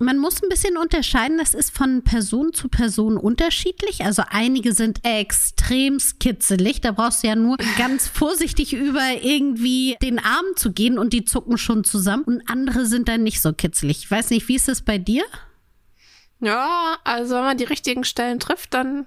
Man muss ein bisschen unterscheiden, das ist von Person zu Person unterschiedlich. Also einige sind extrem kitzelig, da brauchst du ja nur ganz vorsichtig über irgendwie den Arm zu gehen und die zucken schon zusammen. Und andere sind dann nicht so kitzelig. Ich weiß nicht, wie ist es bei dir? Ja, also wenn man die richtigen Stellen trifft, dann,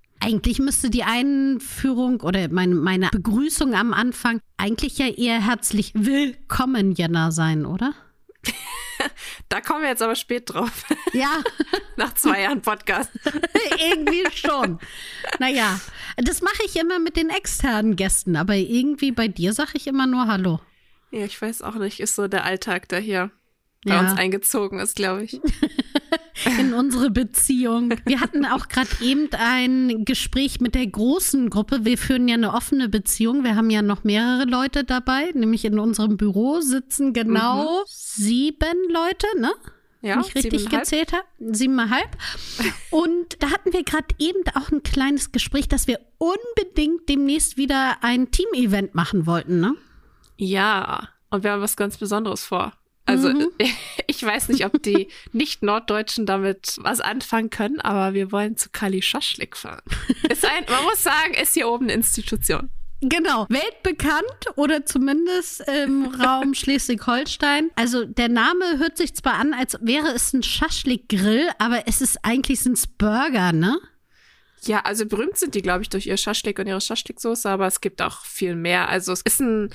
Eigentlich müsste die Einführung oder meine, meine Begrüßung am Anfang eigentlich ja eher herzlich willkommen, Jenna, sein, oder? da kommen wir jetzt aber spät drauf. Ja. Nach zwei Jahren Podcast. irgendwie schon. Naja, das mache ich immer mit den externen Gästen, aber irgendwie bei dir sage ich immer nur Hallo. Ja, ich weiß auch nicht, ist so der Alltag, der hier bei ja. uns eingezogen ist, glaube ich. In unsere Beziehung. Wir hatten auch gerade eben ein Gespräch mit der großen Gruppe. Wir führen ja eine offene Beziehung. Wir haben ja noch mehrere Leute dabei, nämlich in unserem Büro sitzen genau mhm. sieben Leute, ne? Ja, Wenn ich richtig gezählt habe. Siebeneinhalb. Und da hatten wir gerade eben auch ein kleines Gespräch, dass wir unbedingt demnächst wieder ein Team-Event machen wollten, ne? Ja, und wir haben was ganz Besonderes vor. Also mhm. ich weiß nicht, ob die Nicht-Norddeutschen damit was anfangen können, aber wir wollen zu Kali Schaschlik fahren. Ist ein, man muss sagen, ist hier oben eine Institution. Genau, weltbekannt oder zumindest im Raum Schleswig-Holstein. Also der Name hört sich zwar an, als wäre es ein Schaschlik-Grill, aber es ist eigentlich sind's Burger, ne? Ja, also berühmt sind die, glaube ich, durch ihr Schaschlik und ihre Schaschlik-Soße, aber es gibt auch viel mehr. Also es ist ein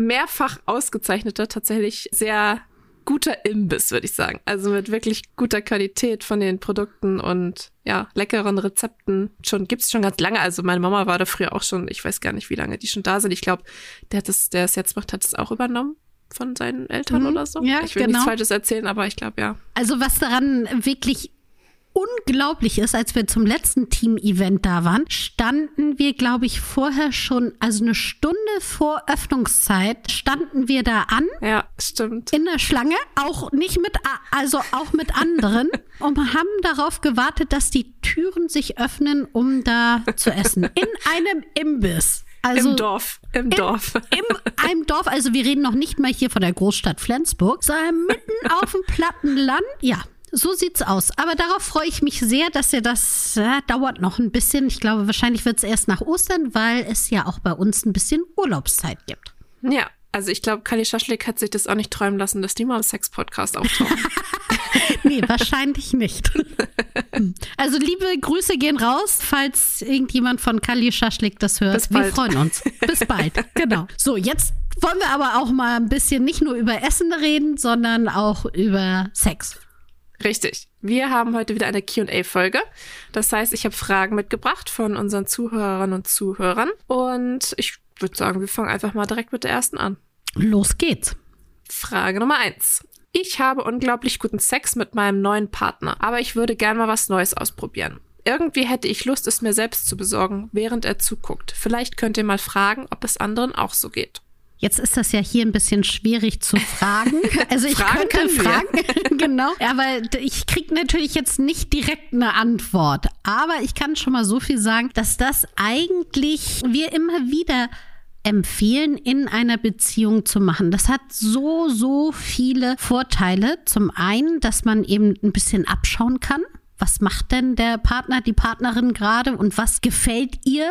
mehrfach ausgezeichneter, tatsächlich sehr guter Imbiss, würde ich sagen. Also mit wirklich guter Qualität von den Produkten und ja, leckeren Rezepten. Schon gibt's schon ganz lange. Also meine Mama war da früher auch schon, ich weiß gar nicht, wie lange die schon da sind. Ich glaube, der hat das, der es jetzt macht, hat es auch übernommen von seinen Eltern mhm. oder so. Ja, ich will genau. nichts Falsches erzählen, aber ich glaube ja. Also was daran wirklich unglaublich ist, als wir zum letzten Team-Event da waren, standen wir, glaube ich, vorher schon, also eine Stunde vor Öffnungszeit, standen wir da an. Ja, stimmt. In der Schlange, auch nicht mit, also auch mit anderen und haben darauf gewartet, dass die Türen sich öffnen, um da zu essen. In einem Imbiss. Also Im Dorf. Im, im Dorf. Im einem Dorf. Also wir reden noch nicht mal hier von der Großstadt Flensburg, sondern mitten auf dem Plattenland. Ja, so sieht's aus. Aber darauf freue ich mich sehr, dass ihr das äh, dauert noch ein bisschen. Ich glaube, wahrscheinlich wird es erst nach Ostern, weil es ja auch bei uns ein bisschen Urlaubszeit gibt. Ja, also ich glaube, Kali Schaschlik hat sich das auch nicht träumen lassen, dass die mal im Sex-Podcast auftauchen. nee, wahrscheinlich nicht. Also liebe Grüße gehen raus, falls irgendjemand von Kali Schaschlik das hört. Wir freuen uns. Bis bald. Genau. So, jetzt wollen wir aber auch mal ein bisschen nicht nur über Essen reden, sondern auch über Sex. Richtig. Wir haben heute wieder eine QA-Folge. Das heißt, ich habe Fragen mitgebracht von unseren Zuhörerinnen und Zuhörern. Und ich würde sagen, wir fangen einfach mal direkt mit der ersten an. Los geht's. Frage Nummer eins. Ich habe unglaublich guten Sex mit meinem neuen Partner, aber ich würde gern mal was Neues ausprobieren. Irgendwie hätte ich Lust, es mir selbst zu besorgen, während er zuguckt. Vielleicht könnt ihr mal fragen, ob es anderen auch so geht. Jetzt ist das ja hier ein bisschen schwierig zu fragen. Also ich fragen könnte fragen, genau. Aber ich kriege natürlich jetzt nicht direkt eine Antwort. Aber ich kann schon mal so viel sagen, dass das eigentlich wir immer wieder empfehlen, in einer Beziehung zu machen. Das hat so, so viele Vorteile. Zum einen, dass man eben ein bisschen abschauen kann. Was macht denn der Partner, die Partnerin gerade und was gefällt ihr?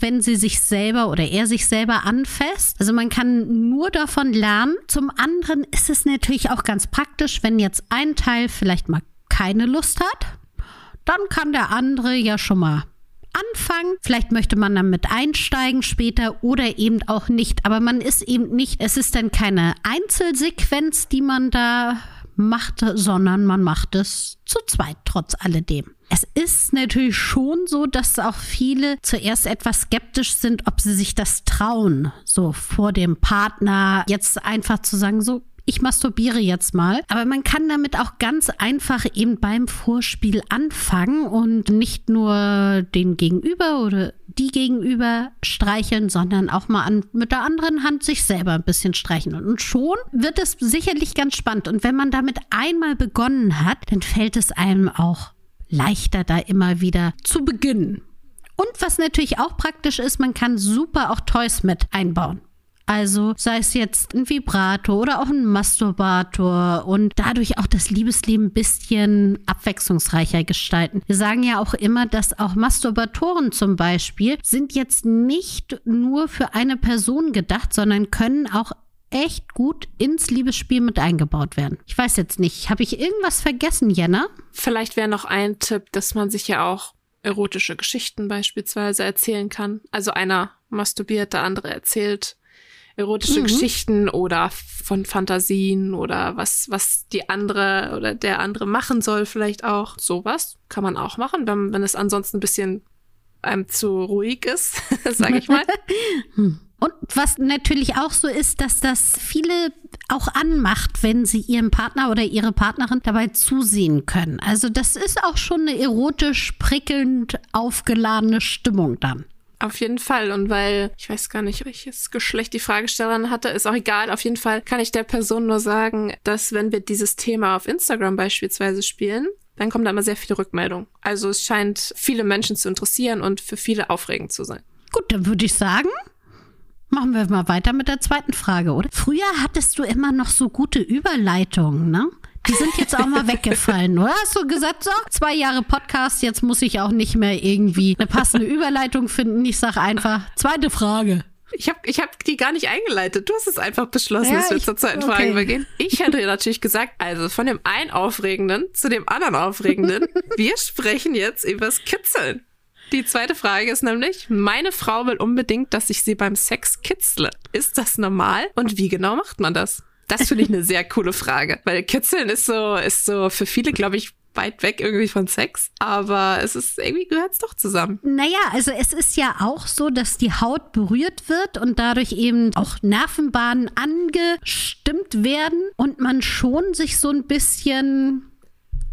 Wenn sie sich selber oder er sich selber anfasst. Also man kann nur davon lernen. Zum anderen ist es natürlich auch ganz praktisch, wenn jetzt ein Teil vielleicht mal keine Lust hat, dann kann der andere ja schon mal anfangen. Vielleicht möchte man damit einsteigen später oder eben auch nicht. Aber man ist eben nicht, es ist dann keine Einzelsequenz, die man da macht, sondern man macht es zu zweit, trotz alledem. Es ist natürlich schon so, dass auch viele zuerst etwas skeptisch sind, ob sie sich das trauen, so vor dem Partner jetzt einfach zu sagen, so, ich masturbiere jetzt mal. Aber man kann damit auch ganz einfach eben beim Vorspiel anfangen und nicht nur den Gegenüber oder die Gegenüber streicheln, sondern auch mal an, mit der anderen Hand sich selber ein bisschen streichen. Und schon wird es sicherlich ganz spannend. Und wenn man damit einmal begonnen hat, dann fällt es einem auch leichter, da immer wieder zu beginnen. Und was natürlich auch praktisch ist, man kann super auch Toys mit einbauen. Also sei es jetzt ein Vibrator oder auch ein Masturbator und dadurch auch das Liebesleben ein bisschen abwechslungsreicher gestalten. Wir sagen ja auch immer, dass auch Masturbatoren zum Beispiel sind jetzt nicht nur für eine Person gedacht, sondern können auch echt gut ins Liebesspiel mit eingebaut werden. Ich weiß jetzt nicht, habe ich irgendwas vergessen, Jenna? Vielleicht wäre noch ein Tipp, dass man sich ja auch erotische Geschichten beispielsweise erzählen kann. Also einer masturbiert, der andere erzählt erotische mhm. Geschichten oder von Fantasien oder was, was die andere oder der andere machen soll, vielleicht auch. Sowas kann man auch machen, wenn, wenn es ansonsten ein bisschen einem zu ruhig ist, sage ich mal. Und was natürlich auch so ist, dass das viele auch anmacht, wenn sie ihrem Partner oder ihre Partnerin dabei zusehen können. Also das ist auch schon eine erotisch prickelnd aufgeladene Stimmung dann. Auf jeden Fall. Und weil ich weiß gar nicht, welches Geschlecht die Fragestellerin hatte, ist auch egal. Auf jeden Fall kann ich der Person nur sagen, dass wenn wir dieses Thema auf Instagram beispielsweise spielen, dann kommen da immer sehr viele Rückmeldungen. Also es scheint viele Menschen zu interessieren und für viele aufregend zu sein. Gut, dann würde ich sagen, machen wir mal weiter mit der zweiten Frage, oder? Früher hattest du immer noch so gute Überleitungen, ne? Die sind jetzt auch mal weggefallen, oder? Hast du gesagt, so, zwei Jahre Podcast, jetzt muss ich auch nicht mehr irgendwie eine passende Überleitung finden. Ich sage einfach, zweite Frage. Ich habe ich hab die gar nicht eingeleitet. Du hast es einfach beschlossen, ja, dass wir zur zweiten okay. Frage übergehen. Ich hätte natürlich gesagt, also von dem einen Aufregenden zu dem anderen Aufregenden. wir sprechen jetzt übers Kitzeln. Die zweite Frage ist nämlich, meine Frau will unbedingt, dass ich sie beim Sex kitzle. Ist das normal? Und wie genau macht man das? Das finde ich eine sehr coole Frage, weil Kitzeln ist so, ist so für viele, glaube ich, weit weg irgendwie von Sex, aber es ist irgendwie gehört es doch zusammen. Naja, also es ist ja auch so, dass die Haut berührt wird und dadurch eben auch Nervenbahnen angestimmt werden und man schon sich so ein bisschen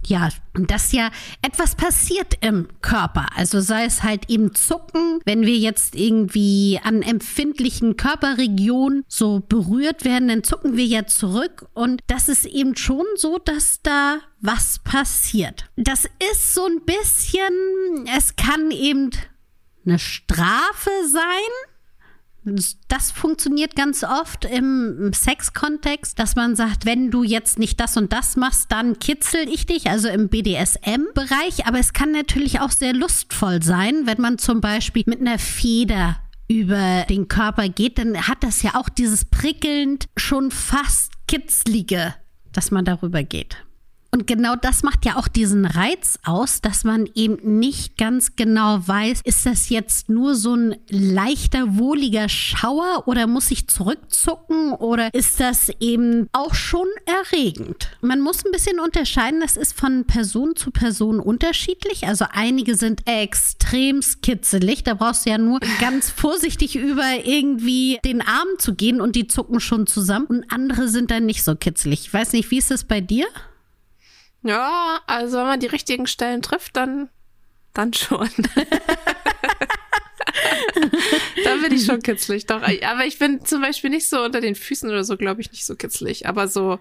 ja, dass ja etwas passiert im Körper. Also sei es halt eben Zucken, wenn wir jetzt irgendwie an empfindlichen Körperregionen so berührt werden, dann zucken wir ja zurück. Und das ist eben schon so, dass da was passiert. Das ist so ein bisschen, es kann eben eine Strafe sein das funktioniert ganz oft im Sexkontext, dass man sagt, wenn du jetzt nicht das und das machst, dann kitzel ich dich, also im BDSM-Bereich. Aber es kann natürlich auch sehr lustvoll sein, wenn man zum Beispiel mit einer Feder über den Körper geht, dann hat das ja auch dieses prickelnd, schon fast kitzlige, dass man darüber geht. Und genau das macht ja auch diesen Reiz aus, dass man eben nicht ganz genau weiß, ist das jetzt nur so ein leichter, wohliger Schauer oder muss ich zurückzucken oder ist das eben auch schon erregend? Man muss ein bisschen unterscheiden, das ist von Person zu Person unterschiedlich. Also einige sind extrem skitzelig, da brauchst du ja nur ganz vorsichtig über irgendwie den Arm zu gehen und die zucken schon zusammen und andere sind dann nicht so kitzelig. Ich weiß nicht, wie ist das bei dir? Ja, also wenn man die richtigen Stellen trifft, dann, dann schon. da bin ich schon kitzlig, doch. Aber ich bin zum Beispiel nicht so unter den Füßen oder so, glaube ich, nicht so kitzlig. Aber so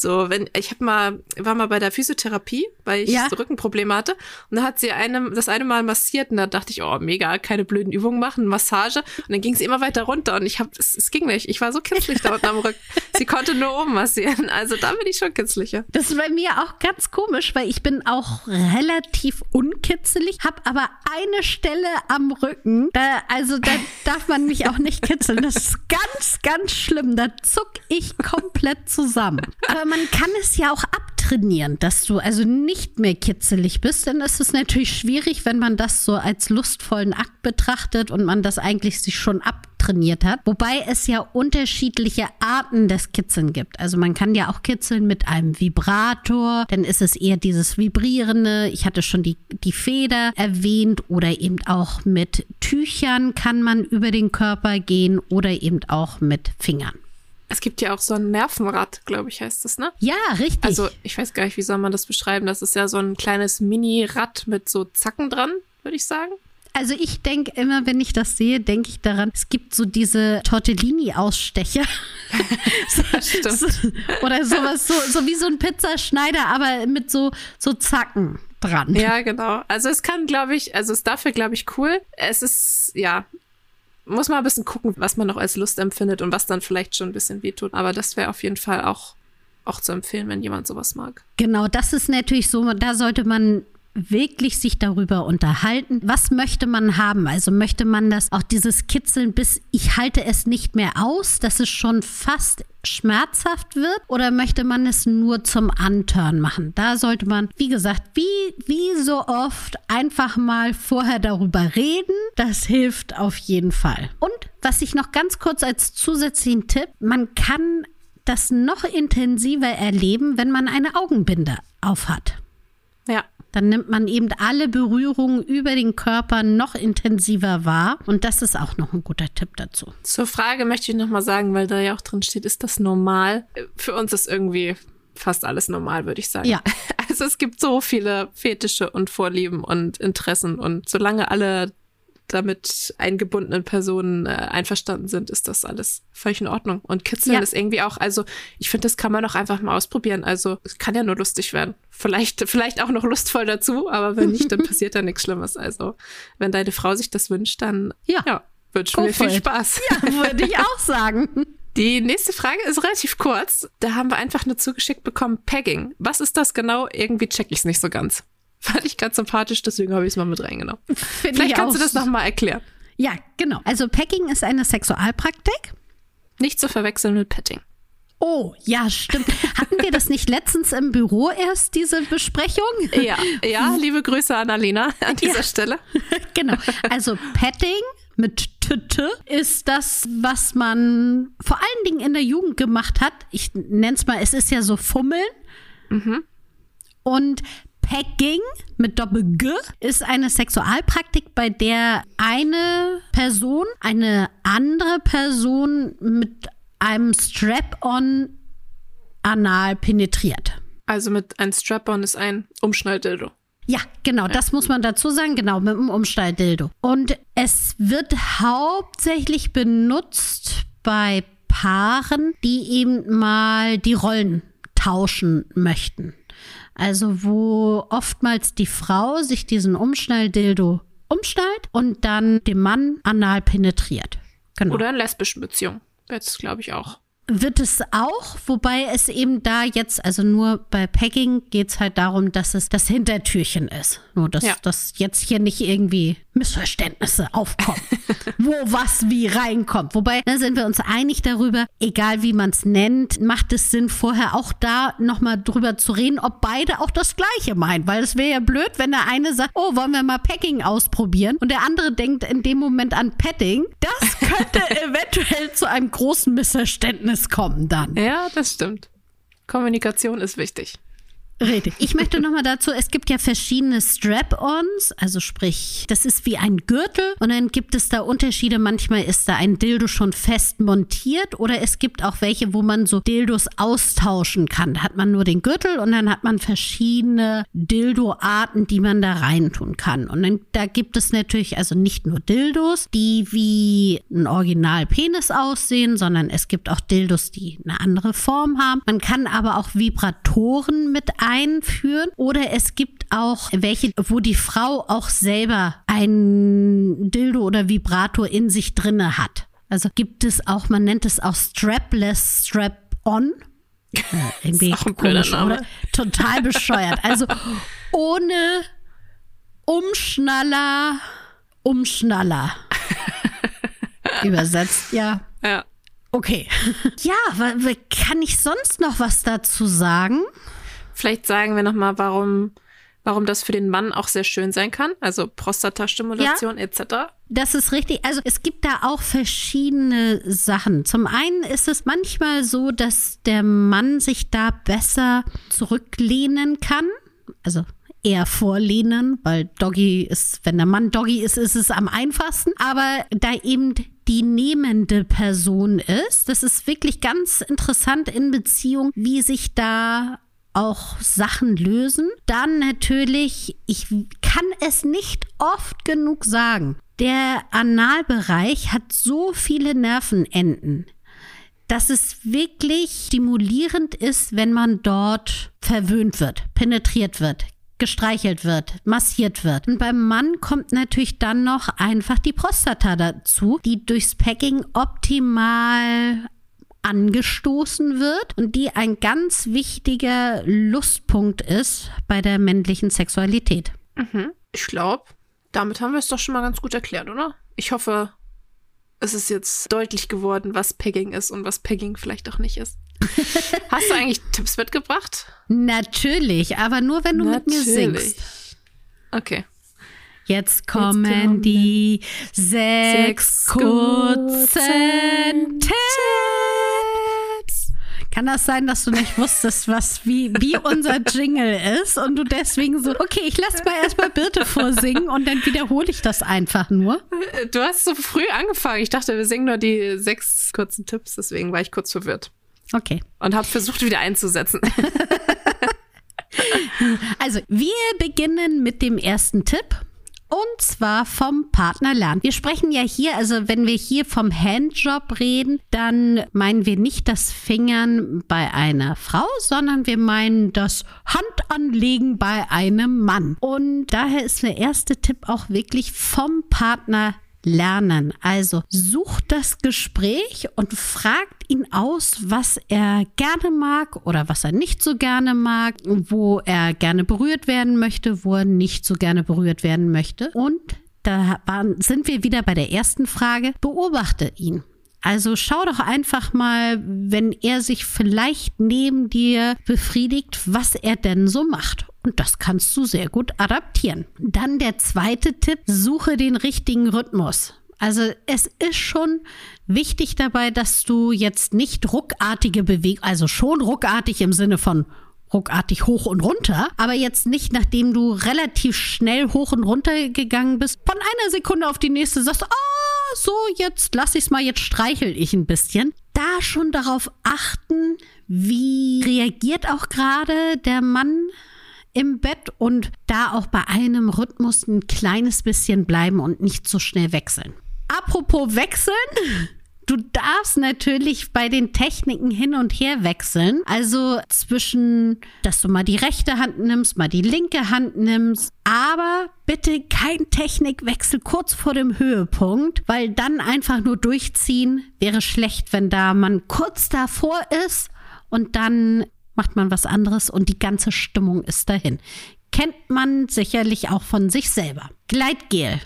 so, wenn ich habe mal war mal bei der Physiotherapie, weil ich ja. so Rückenprobleme hatte und da hat sie einem das eine Mal massiert und da dachte ich, oh mega, keine blöden Übungen machen, Massage und dann ging sie immer weiter runter und ich habe es, es ging nicht. Ich war so kitzlig da unten am Rücken. Sie konnte nur oben massieren, also da bin ich schon kitzlicher. Das ist bei mir auch ganz komisch, weil ich bin auch relativ unkitzelig, habe aber eine Stelle am Rücken, da, also da darf man mich auch nicht kitzeln. Das ist ganz, ganz schlimm. Da zuck ich komplett zusammen. Aber man kann es ja auch abtrainieren, dass du also nicht mehr kitzelig bist. Ist es natürlich schwierig, wenn man das so als lustvollen Akt betrachtet und man das eigentlich sich schon abtrainiert hat. Wobei es ja unterschiedliche Arten des Kitzeln gibt. Also man kann ja auch kitzeln mit einem Vibrator, dann ist es eher dieses Vibrierende. Ich hatte schon die, die Feder erwähnt oder eben auch mit Tüchern kann man über den Körper gehen oder eben auch mit Fingern. Es gibt ja auch so ein Nervenrad, glaube ich, heißt das, ne? Ja, richtig. Also, ich weiß gar nicht, wie soll man das beschreiben? Das ist ja so ein kleines Mini-Rad mit so Zacken dran, würde ich sagen. Also ich denke immer, wenn ich das sehe, denke ich daran, es gibt so diese Tortellini-Ausstecher. so, so, oder sowas, so, so wie so ein Pizzaschneider, aber mit so, so Zacken dran. Ja, genau. Also es kann, glaube ich, also es ist dafür, glaube ich, cool. Es ist, ja, muss man ein bisschen gucken, was man noch als Lust empfindet und was dann vielleicht schon ein bisschen wehtut. Aber das wäre auf jeden Fall auch, auch zu empfehlen, wenn jemand sowas mag. Genau, das ist natürlich so, da sollte man wirklich sich darüber unterhalten. Was möchte man haben? Also möchte man das auch dieses Kitzeln bis ich halte es nicht mehr aus, dass es schon fast schmerzhaft wird oder möchte man es nur zum Anturn machen? Da sollte man, wie gesagt, wie, wie so oft einfach mal vorher darüber reden. Das hilft auf jeden Fall. Und was ich noch ganz kurz als zusätzlichen Tipp, man kann das noch intensiver erleben, wenn man eine Augenbinde aufhat. Dann nimmt man eben alle Berührungen über den Körper noch intensiver wahr. Und das ist auch noch ein guter Tipp dazu. Zur Frage möchte ich nochmal sagen, weil da ja auch drin steht, ist das normal? Für uns ist irgendwie fast alles normal, würde ich sagen. Ja. Also es gibt so viele Fetische und Vorlieben und Interessen und solange alle damit eingebundenen Personen äh, einverstanden sind, ist das alles völlig in Ordnung. Und Kitzeln ja. ist irgendwie auch, also ich finde, das kann man doch einfach mal ausprobieren. Also es kann ja nur lustig werden. Vielleicht, vielleicht auch noch lustvoll dazu, aber wenn nicht, dann passiert da nichts Schlimmes. Also wenn deine Frau sich das wünscht, dann ja, ja wünsche mir viel Spaß. Ja, würde ich auch sagen. Die nächste Frage ist relativ kurz. Da haben wir einfach nur zugeschickt bekommen, Pegging. Was ist das genau? Irgendwie check ich es nicht so ganz. Fand ich ganz sympathisch, deswegen habe ich es mal mit reingenommen. Find Vielleicht kannst du das nochmal erklären. Ja, genau. Also Packing ist eine Sexualpraktik. Nicht zu verwechseln mit Petting. Oh, ja, stimmt. Hatten wir das nicht letztens im Büro erst, diese Besprechung? Ja, ja, liebe Grüße an Alina an dieser ja. Stelle. genau. Also Petting mit Tüte ist das, was man vor allen Dingen in der Jugend gemacht hat. Ich nenne es mal, es ist ja so Fummeln. Mhm. Und Pegging mit Doppel-G ist eine Sexualpraktik, bei der eine Person eine andere Person mit einem Strap-on anal penetriert. Also mit einem Strap-on ist ein Umschnalldildo. Ja, genau, das muss man dazu sagen, genau, mit einem Umschnalldildo. Und es wird hauptsächlich benutzt bei Paaren, die eben mal die Rollen tauschen möchten. Also wo oftmals die Frau sich diesen Umschnalldildo umschnallt und dann dem Mann anal penetriert. Genau. Oder in lesbischen Beziehungen. Jetzt glaube ich auch wird es auch, wobei es eben da jetzt, also nur bei Packing geht es halt darum, dass es das Hintertürchen ist. Nur, dass, ja. dass jetzt hier nicht irgendwie Missverständnisse aufkommen, wo was wie reinkommt. Wobei, da sind wir uns einig darüber, egal wie man es nennt, macht es Sinn, vorher auch da nochmal drüber zu reden, ob beide auch das Gleiche meinen. Weil es wäre ja blöd, wenn der eine sagt, oh, wollen wir mal Packing ausprobieren? Und der andere denkt in dem Moment an Petting. Das könnte eventuell zu einem großen Missverständnis kommen dann. Ja, das stimmt. Kommunikation ist wichtig. Richtig. Ich möchte nochmal dazu, es gibt ja verschiedene Strap-ons, also sprich, das ist wie ein Gürtel und dann gibt es da Unterschiede. Manchmal ist da ein Dildo schon fest montiert oder es gibt auch welche, wo man so Dildos austauschen kann. Da hat man nur den Gürtel und dann hat man verschiedene Dildo-Arten, die man da reintun kann. Und dann da gibt es natürlich also nicht nur Dildos, die wie ein Original-Penis aussehen, sondern es gibt auch Dildos, die eine andere Form haben. Man kann aber auch Vibratoren mit einführen oder es gibt auch welche, wo die Frau auch selber ein Dildo oder Vibrator in sich drinne hat. Also gibt es auch, man nennt es auch Strapless Strap-on. Äh, irgendwie auch ein komisch, oder? Total bescheuert. Also ohne Umschnaller, Umschnaller. Übersetzt, ja. Ja. Okay. Ja, kann ich sonst noch was dazu sagen? Vielleicht sagen wir nochmal, warum, warum das für den Mann auch sehr schön sein kann. Also Prostatastimulation ja, etc. Das ist richtig. Also es gibt da auch verschiedene Sachen. Zum einen ist es manchmal so, dass der Mann sich da besser zurücklehnen kann. Also eher vorlehnen, weil Doggy ist, wenn der Mann Doggy ist, ist es am einfachsten. Aber da eben die nehmende Person ist, das ist wirklich ganz interessant in Beziehung, wie sich da auch Sachen lösen. Dann natürlich, ich kann es nicht oft genug sagen. Der Analbereich hat so viele Nervenenden, dass es wirklich stimulierend ist, wenn man dort verwöhnt wird, penetriert wird, gestreichelt wird, massiert wird. Und beim Mann kommt natürlich dann noch einfach die Prostata dazu, die durchs Packing optimal angestoßen wird und die ein ganz wichtiger Lustpunkt ist bei der männlichen Sexualität. Mhm. Ich glaube, damit haben wir es doch schon mal ganz gut erklärt, oder? Ich hoffe, es ist jetzt deutlich geworden, was Pegging ist und was Pegging vielleicht auch nicht ist. Hast du eigentlich Tipps mitgebracht? Natürlich, aber nur wenn du Natürlich. mit mir singst. Okay. Jetzt kommen, Jetzt kommen die sechs, sechs kurzen Tipps. Kann das sein, dass du nicht wusstest, was wie, wie unser Jingle ist und du deswegen so, okay, ich lass mal erstmal Birte vorsingen und dann wiederhole ich das einfach nur? Du hast so früh angefangen. Ich dachte, wir singen nur die sechs kurzen Tipps, deswegen war ich kurz verwirrt. Okay. Und habe versucht, wieder einzusetzen. also, wir beginnen mit dem ersten Tipp. Und zwar vom Partner lernen. Wir sprechen ja hier, also wenn wir hier vom Handjob reden, dann meinen wir nicht das Fingern bei einer Frau, sondern wir meinen das Handanlegen bei einem Mann. Und daher ist der erste Tipp auch wirklich vom Partner lernen. Also sucht das Gespräch und fragt ihn aus, was er gerne mag oder was er nicht so gerne mag, wo er gerne berührt werden möchte, wo er nicht so gerne berührt werden möchte. Und da waren, sind wir wieder bei der ersten Frage. Beobachte ihn. Also schau doch einfach mal, wenn er sich vielleicht neben dir befriedigt, was er denn so macht. Und das kannst du sehr gut adaptieren. Dann der zweite Tipp, suche den richtigen Rhythmus. Also es ist schon wichtig dabei, dass du jetzt nicht ruckartige Bewegungen, also schon ruckartig im Sinne von ruckartig hoch und runter, aber jetzt nicht, nachdem du relativ schnell hoch und runter gegangen bist, von einer Sekunde auf die nächste sagst, ah, so, jetzt lass ich's mal, jetzt streichel ich ein bisschen. Da schon darauf achten, wie reagiert auch gerade der Mann im Bett und da auch bei einem Rhythmus ein kleines bisschen bleiben und nicht so schnell wechseln. Apropos wechseln. Du darfst natürlich bei den Techniken hin und her wechseln. Also zwischen, dass du mal die rechte Hand nimmst, mal die linke Hand nimmst. Aber bitte kein Technikwechsel kurz vor dem Höhepunkt, weil dann einfach nur durchziehen wäre schlecht, wenn da man kurz davor ist und dann macht man was anderes und die ganze Stimmung ist dahin. Kennt man sicherlich auch von sich selber. Gleitgel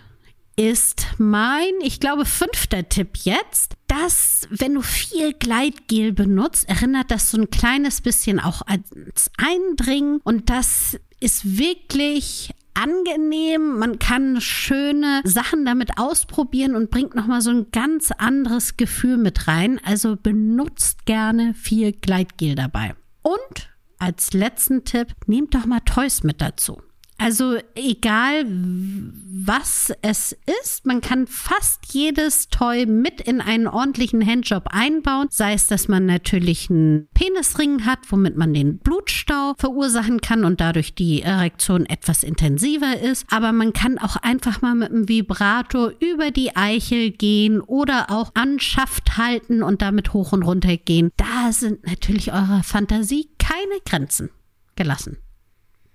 ist mein, ich glaube, fünfter Tipp jetzt, dass, wenn du viel Gleitgel benutzt, erinnert das so ein kleines bisschen auch ans Eindringen und das ist wirklich angenehm. Man kann schöne Sachen damit ausprobieren und bringt nochmal so ein ganz anderes Gefühl mit rein. Also benutzt gerne viel Gleitgel dabei. Und als letzten Tipp, nehmt doch mal Toys mit dazu. Also egal was es ist, man kann fast jedes Toy mit in einen ordentlichen Handjob einbauen. Sei es, dass man natürlich einen Penisring hat, womit man den Blutstau verursachen kann und dadurch die Erektion etwas intensiver ist. Aber man kann auch einfach mal mit einem Vibrator über die Eichel gehen oder auch an Schaft halten und damit hoch und runter gehen. Da sind natürlich eurer Fantasie keine Grenzen gelassen.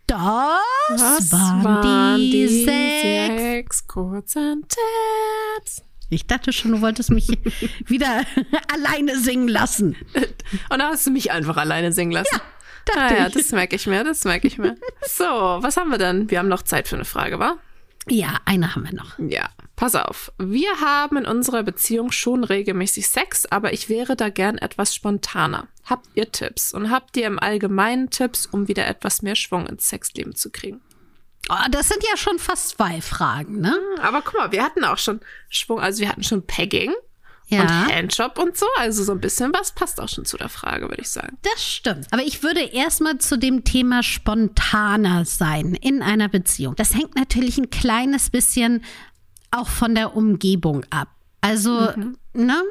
Das, das waren, waren die, die sechs, sechs kurzen Tipps. Ich dachte schon, du wolltest mich wieder alleine singen lassen. Und dann hast du mich einfach alleine singen lassen. Ja, ah, ja, das merke ich mir, das merke ich mir. So, was haben wir denn? Wir haben noch Zeit für eine Frage, wa? Ja, eine haben wir noch. Ja, pass auf. Wir haben in unserer Beziehung schon regelmäßig Sex, aber ich wäre da gern etwas spontaner. Habt ihr Tipps? Und habt ihr im Allgemeinen Tipps, um wieder etwas mehr Schwung ins Sexleben zu kriegen? Oh, das sind ja schon fast zwei Fragen, ne? Hm, aber guck mal, wir hatten auch schon Schwung, also wir hatten schon Pegging Ja. Und Handjob und so. Also so ein bisschen was passt auch schon zu der Frage, würde ich sagen. Das stimmt. Aber ich würde erstmal zu dem Thema spontaner sein in einer Beziehung. Das hängt natürlich ein kleines bisschen auch von der Umgebung ab. Also, mhm. ne,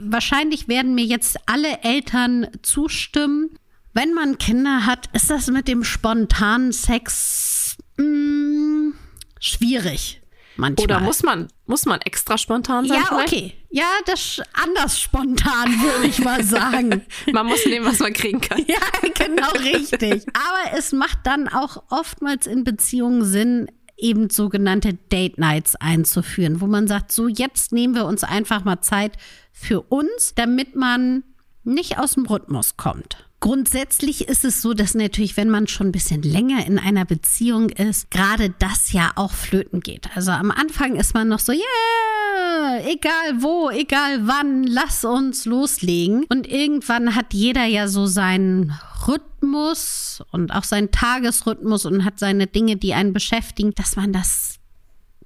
wahrscheinlich werden mir jetzt alle Eltern zustimmen. Wenn man Kinder hat, ist das mit dem spontanen Sex mh, mm, schwierig. Manchmal. Oder muss man, muss man extra spontan sein? Ja, vielleicht? okay. Ja, das anders spontan, würde ich mal sagen. man muss nehmen, was man kriegen kann. ja, genau richtig. Aber es macht dann auch oftmals in Beziehungen Sinn, eben sogenannte Date Nights einzuführen, wo man sagt, so jetzt nehmen wir uns einfach mal Zeit für uns, damit man nicht aus dem Rhythmus kommt. Grundsätzlich ist es so, dass natürlich, wenn man schon ein bisschen länger in einer Beziehung ist, gerade das ja auch flöten geht. Also am Anfang ist man noch so, yeah, egal wo, egal wann, lass uns loslegen. Und irgendwann hat jeder ja so seinen Rhythmus und auch seinen Tagesrhythmus und hat seine Dinge, die einen beschäftigen, dass man das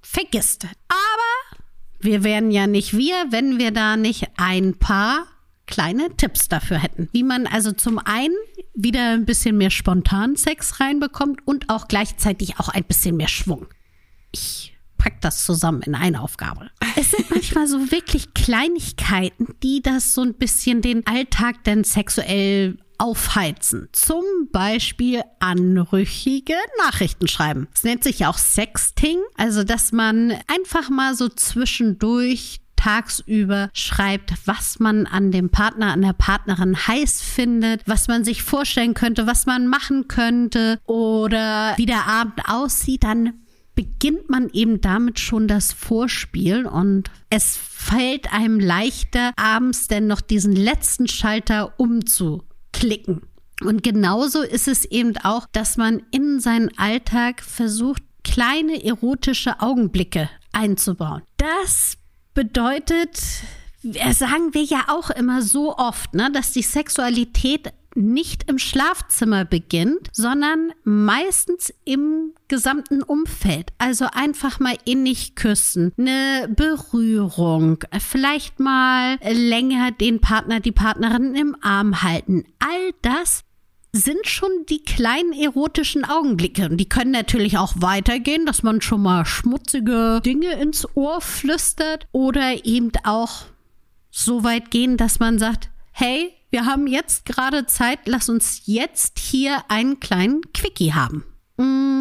vergisst. Aber wir wären ja nicht wir, wenn wir da nicht ein paar kleine Tipps dafür hätten. Wie man also zum einen wieder ein bisschen mehr spontan Sex reinbekommt und auch gleichzeitig auch ein bisschen mehr Schwung. Ich pack das zusammen in eine Aufgabe. Es sind manchmal so wirklich Kleinigkeiten, die das so ein bisschen den Alltag denn sexuell aufheizen. Zum Beispiel anrüchige Nachrichten schreiben. Es nennt sich auch Sexting, also dass man einfach mal so zwischendurch tagsüber schreibt, was man an dem Partner, an der Partnerin heiß findet, was man sich vorstellen könnte, was man machen könnte oder wie der Abend aussieht, dann beginnt man eben damit schon das Vorspiel und es fällt einem leichter, abends denn noch diesen letzten Schalter umzuklicken. Und genauso ist es eben auch, dass man in seinen Alltag versucht, kleine erotische Augenblicke einzubauen. Das bedeutet, sagen wir ja auch immer so oft, ne, dass die Sexualität nicht im Schlafzimmer beginnt, sondern meistens im gesamten Umfeld. Also einfach mal innig küssen, eine Berührung, vielleicht mal länger den Partner, die Partnerin im Arm halten. All das sind schon die kleinen erotischen Augenblicke. Und die können natürlich auch weitergehen, dass man schon mal schmutzige Dinge ins Ohr flüstert oder eben auch so weit gehen, dass man sagt, hey, wir haben jetzt gerade Zeit, lass uns jetzt hier einen kleinen Quickie haben. Mm,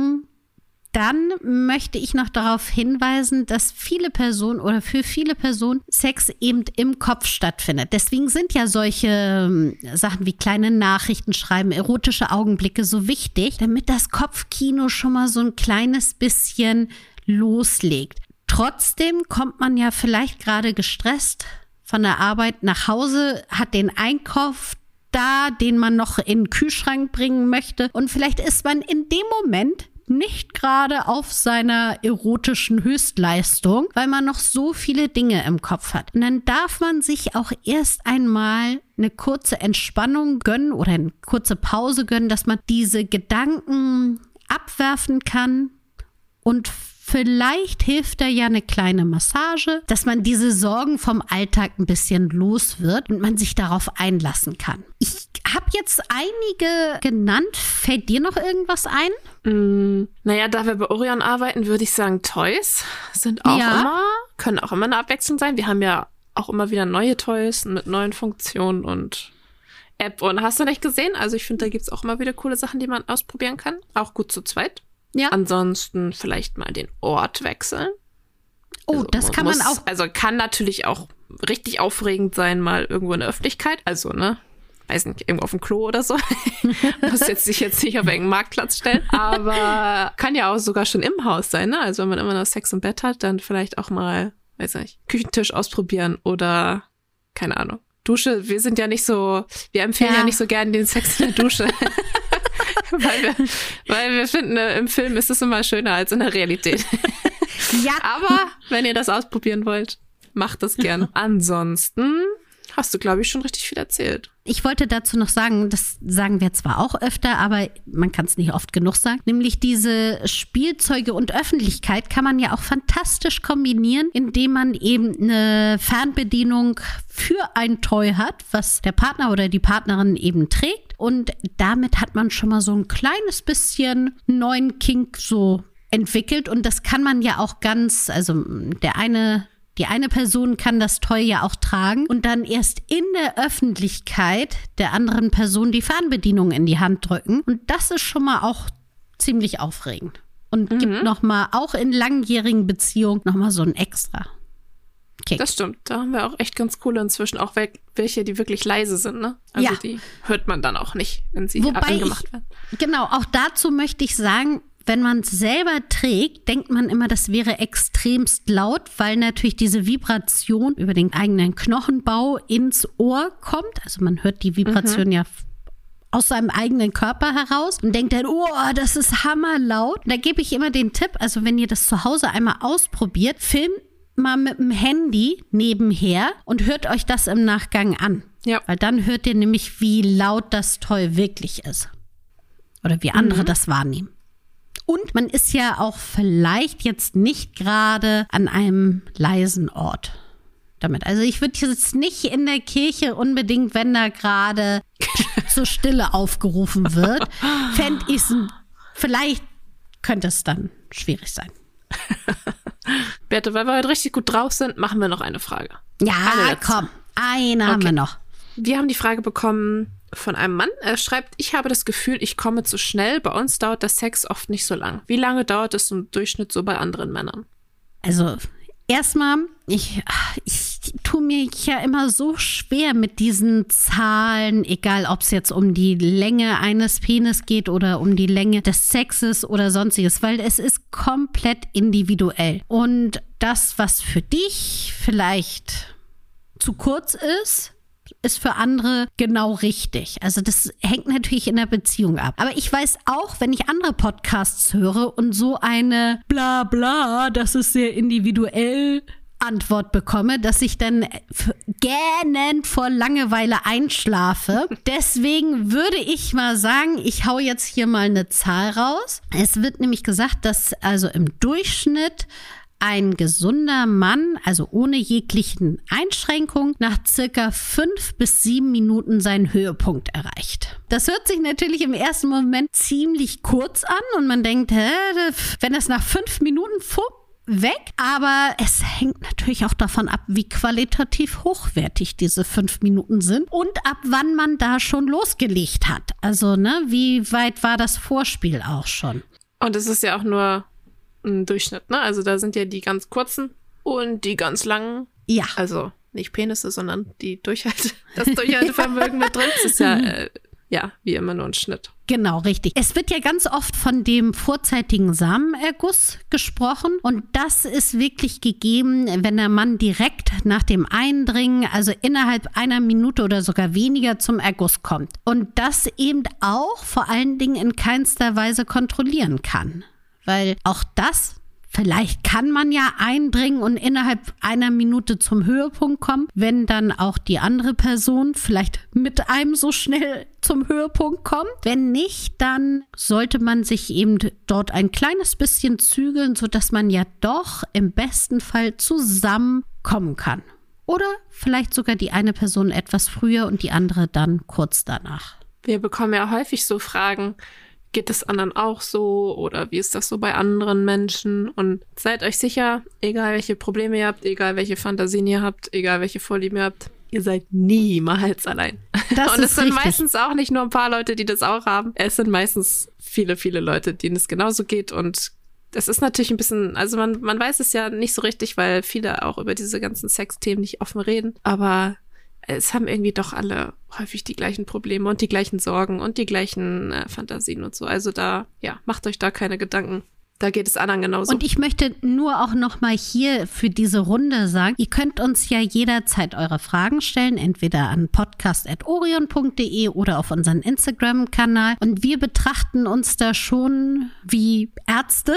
dann möchte ich noch darauf hinweisen, dass viele Personen oder für viele Personen Sex eben im Kopf stattfindet. Deswegen sind ja solche ähm, Sachen wie kleine Nachrichten schreiben, erotische Augenblicke so wichtig, damit das Kopfkino schon mal so ein kleines bisschen loslegt. Trotzdem kommt man ja vielleicht gerade gestresst von der Arbeit nach Hause, hat den Einkauf da, den man noch in den Kühlschrank bringen möchte. Und vielleicht ist man in dem Moment nicht gerade auf seiner erotischen Höchstleistung, weil man noch so viele Dinge im Kopf hat. Und dann darf man sich auch erst einmal eine kurze Entspannung gönnen oder eine kurze Pause gönnen, dass man diese Gedanken abwerfen kann und Vielleicht hilft da ja eine kleine Massage, dass man diese Sorgen vom Alltag ein bisschen los wird und man sich darauf einlassen kann. Ich habe jetzt einige genannt. Fällt dir noch irgendwas ein? Mm, naja, da wir bei Orion arbeiten, würde ich sagen, Toys sind auch ja. immer, können auch immer eine Abwechslung sein. Wir haben ja auch immer wieder neue Toys mit neuen Funktionen und App. Und hast du nicht gesehen? Also ich finde, da gibt es auch immer wieder coole Sachen, die man ausprobieren kann. Auch gut zu zweit. Ja. Ansonsten vielleicht mal den Ort wechseln. Oh, also, das kann muss, man auch. Also kann natürlich auch richtig aufregend sein, mal irgendwo in der Öffentlichkeit. Also, ne? Weiß nicht, irgendwo auf dem Klo oder so. muss jetzt sich jetzt nicht auf irgendeinen Marktplatz stellen. Aber kann ja auch sogar schon im Haus sein, ne? Also wenn man immer noch Sex im Bett hat, dann vielleicht auch mal, weiß nicht, Küchentisch ausprobieren oder keine Ahnung. Dusche, wir sind ja nicht so, wir empfehlen ja, ja nicht so gerne den Sex in der Dusche. weil, wir, weil wir finden, äh, im Film ist es immer schöner als in der Realität. ja. Aber wenn ihr das ausprobieren wollt, macht das gern. Ansonsten hast du, glaube ich, schon richtig viel erzählt. Ich wollte dazu noch sagen, das sagen wir zwar auch öfter, aber man kann es nicht oft genug sagen, nämlich diese Spielzeuge und Öffentlichkeit kann man ja auch fantastisch kombinieren, indem man eben eine Fernbedienung für ein Toy hat, was der Partner oder die Partnerin eben trägt. Und damit hat man schon mal so ein kleines bisschen neuen Kink so entwickelt. Und das kann man ja auch ganz, also der eine die eine Person kann das Toy ja auch tragen und dann erst in der Öffentlichkeit der anderen Person die Fernbedienung in die Hand drücken. Und das ist schon mal auch ziemlich aufregend. Und mhm. gibt nochmal, auch in langjährigen Beziehungen, nochmal so ein Extra. Kick. Das stimmt. Da haben wir auch echt ganz coole inzwischen. Auch welche, die wirklich leise sind, ne? Also ja. die hört man dann auch nicht, wenn sie Wobei angemacht ich, werden. Genau, auch dazu möchte ich sagen, wenn man es selber trägt, denkt man immer, das wäre extremst laut, weil natürlich diese Vibration über den eigenen Knochenbau ins Ohr kommt. Also man hört die Vibration mhm. ja aus seinem eigenen Körper heraus und denkt dann, oh, das ist hammerlaut. Da gebe ich immer den Tipp, also wenn ihr das zu Hause einmal ausprobiert, filmt mal mit dem Handy nebenher und hört euch das im Nachgang an. Ja. Weil dann hört ihr nämlich, wie laut das Toll wirklich ist. Oder wie andere mhm. das wahrnehmen. Und man ist ja auch vielleicht jetzt nicht gerade an einem leisen Ort damit. Also ich würde jetzt nicht in der Kirche unbedingt, wenn da gerade zur Stille aufgerufen wird, fände ich es, vielleicht könnte es dann schwierig sein. Berthe, weil wir heute richtig gut drauf sind, machen wir noch eine Frage. Ja, eine komm, eine okay. haben wir noch. Wir haben die Frage bekommen, von einem Mann. Er schreibt, ich habe das Gefühl, ich komme zu schnell. Bei uns dauert der Sex oft nicht so lang. Wie lange dauert es im Durchschnitt so bei anderen Männern? Also, erstmal, ich, ich tue mir ja immer so schwer mit diesen Zahlen, egal ob es jetzt um die Länge eines Penis geht oder um die Länge des Sexes oder sonstiges, weil es ist komplett individuell. Und das, was für dich vielleicht zu kurz ist, ist für andere genau richtig. Also das hängt natürlich in der Beziehung ab. Aber ich weiß auch, wenn ich andere Podcasts höre und so eine bla bla, das ist sehr individuell Antwort bekomme, dass ich dann gähnend vor Langeweile einschlafe. Deswegen würde ich mal sagen, ich hau jetzt hier mal eine Zahl raus. Es wird nämlich gesagt, dass also im Durchschnitt ein gesunder Mann, also ohne jeglichen Einschränkung, nach circa fünf bis sieben Minuten seinen Höhepunkt erreicht. Das hört sich natürlich im ersten Moment ziemlich kurz an und man denkt, hä, wenn das nach fünf Minuten weg, aber es hängt natürlich auch davon ab, wie qualitativ hochwertig diese fünf Minuten sind und ab wann man da schon losgelegt hat. Also, ne, wie weit war das Vorspiel auch schon? Und es ist ja auch nur ein Durchschnitt, ne? Also da sind ja die ganz kurzen und die ganz langen. Ja. Also nicht Penisse, sondern die Durchhalte, das Durchhaltevermögen mit drin. Das ist ja, äh, ja, wie immer nur ein Schnitt. Genau, richtig. Es wird ja ganz oft von dem vorzeitigen Samenerguss gesprochen und das ist wirklich gegeben, wenn der Mann direkt nach dem Eindringen, also innerhalb einer Minute oder sogar weniger zum Erguss kommt und das eben auch vor allen Dingen in keinster Weise kontrollieren kann weil auch das Vielleicht kann man ja eindringen und innerhalb einer Minute zum Höhepunkt kommen, wenn dann auch die andere Person vielleicht mit einem so schnell zum Höhepunkt kommt. Wenn nicht, dann sollte man sich eben dort ein kleines bisschen zügeln, sodass man ja doch im besten Fall zusammenkommen kann. Oder vielleicht sogar die eine Person etwas früher und die andere dann kurz danach. Wir bekommen ja häufig so Fragen, geht es anderen auch so oder wie ist das so bei anderen Menschen? Und seid euch sicher, egal welche Probleme ihr habt, egal welche Fantasien ihr habt, egal welche Vorlieben ihr habt, ihr seid niemals allein. Das und es sind richtig. meistens auch nicht nur ein paar Leute, die das auch haben. Es sind meistens viele, viele Leute, denen es genauso geht und das ist natürlich ein bisschen, also man, man weiß es ja nicht so richtig, weil viele auch über diese ganzen Sexthemen nicht offen reden. Aber es haben irgendwie doch alle häufig die gleichen Probleme und die gleichen Sorgen und die gleichen äh, Fantasien und so. Also da, ja, macht euch da keine Gedanken. Da geht es anderen genauso. Und ich möchte nur auch noch mal hier für diese Runde sagen, ihr könnt uns ja jederzeit eure Fragen stellen, entweder an podcast.orion.de oder auf unseren Instagram-Kanal. Und wir betrachten uns da schon wie Ärzte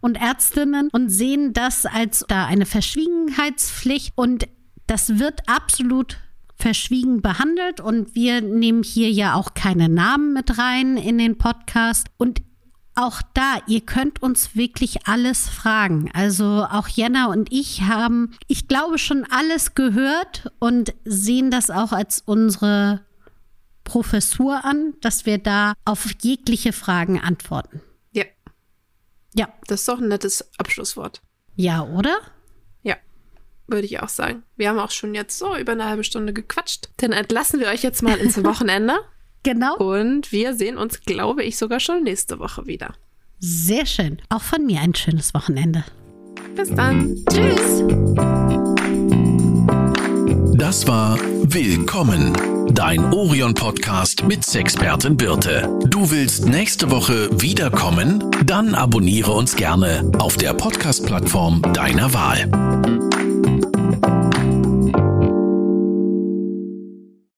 und Ärztinnen und sehen das als da eine Verschwiegenheitspflicht. Und das wird absolut verschwiegen behandelt und wir nehmen hier ja auch keine Namen mit rein in den Podcast. Und auch da, ihr könnt uns wirklich alles fragen. Also auch Jenna und ich haben, ich glaube, schon alles gehört und sehen das auch als unsere Professur an, dass wir da auf jegliche Fragen antworten. Ja. Ja. Das ist doch ein nettes Abschlusswort. Ja, oder? Würde ich auch sagen. Wir haben auch schon jetzt so über eine halbe Stunde gequatscht. Dann entlassen wir euch jetzt mal ins Wochenende. Genau. Und wir sehen uns, glaube ich, sogar schon nächste Woche wieder. Sehr schön. Auch von mir ein schönes Wochenende. Bis dann. Tschüss. Das war Willkommen, dein Orion-Podcast mit Sexpertin Birte. Du willst nächste Woche wiederkommen? Dann abonniere uns gerne auf der Podcast-Plattform deiner Wahl.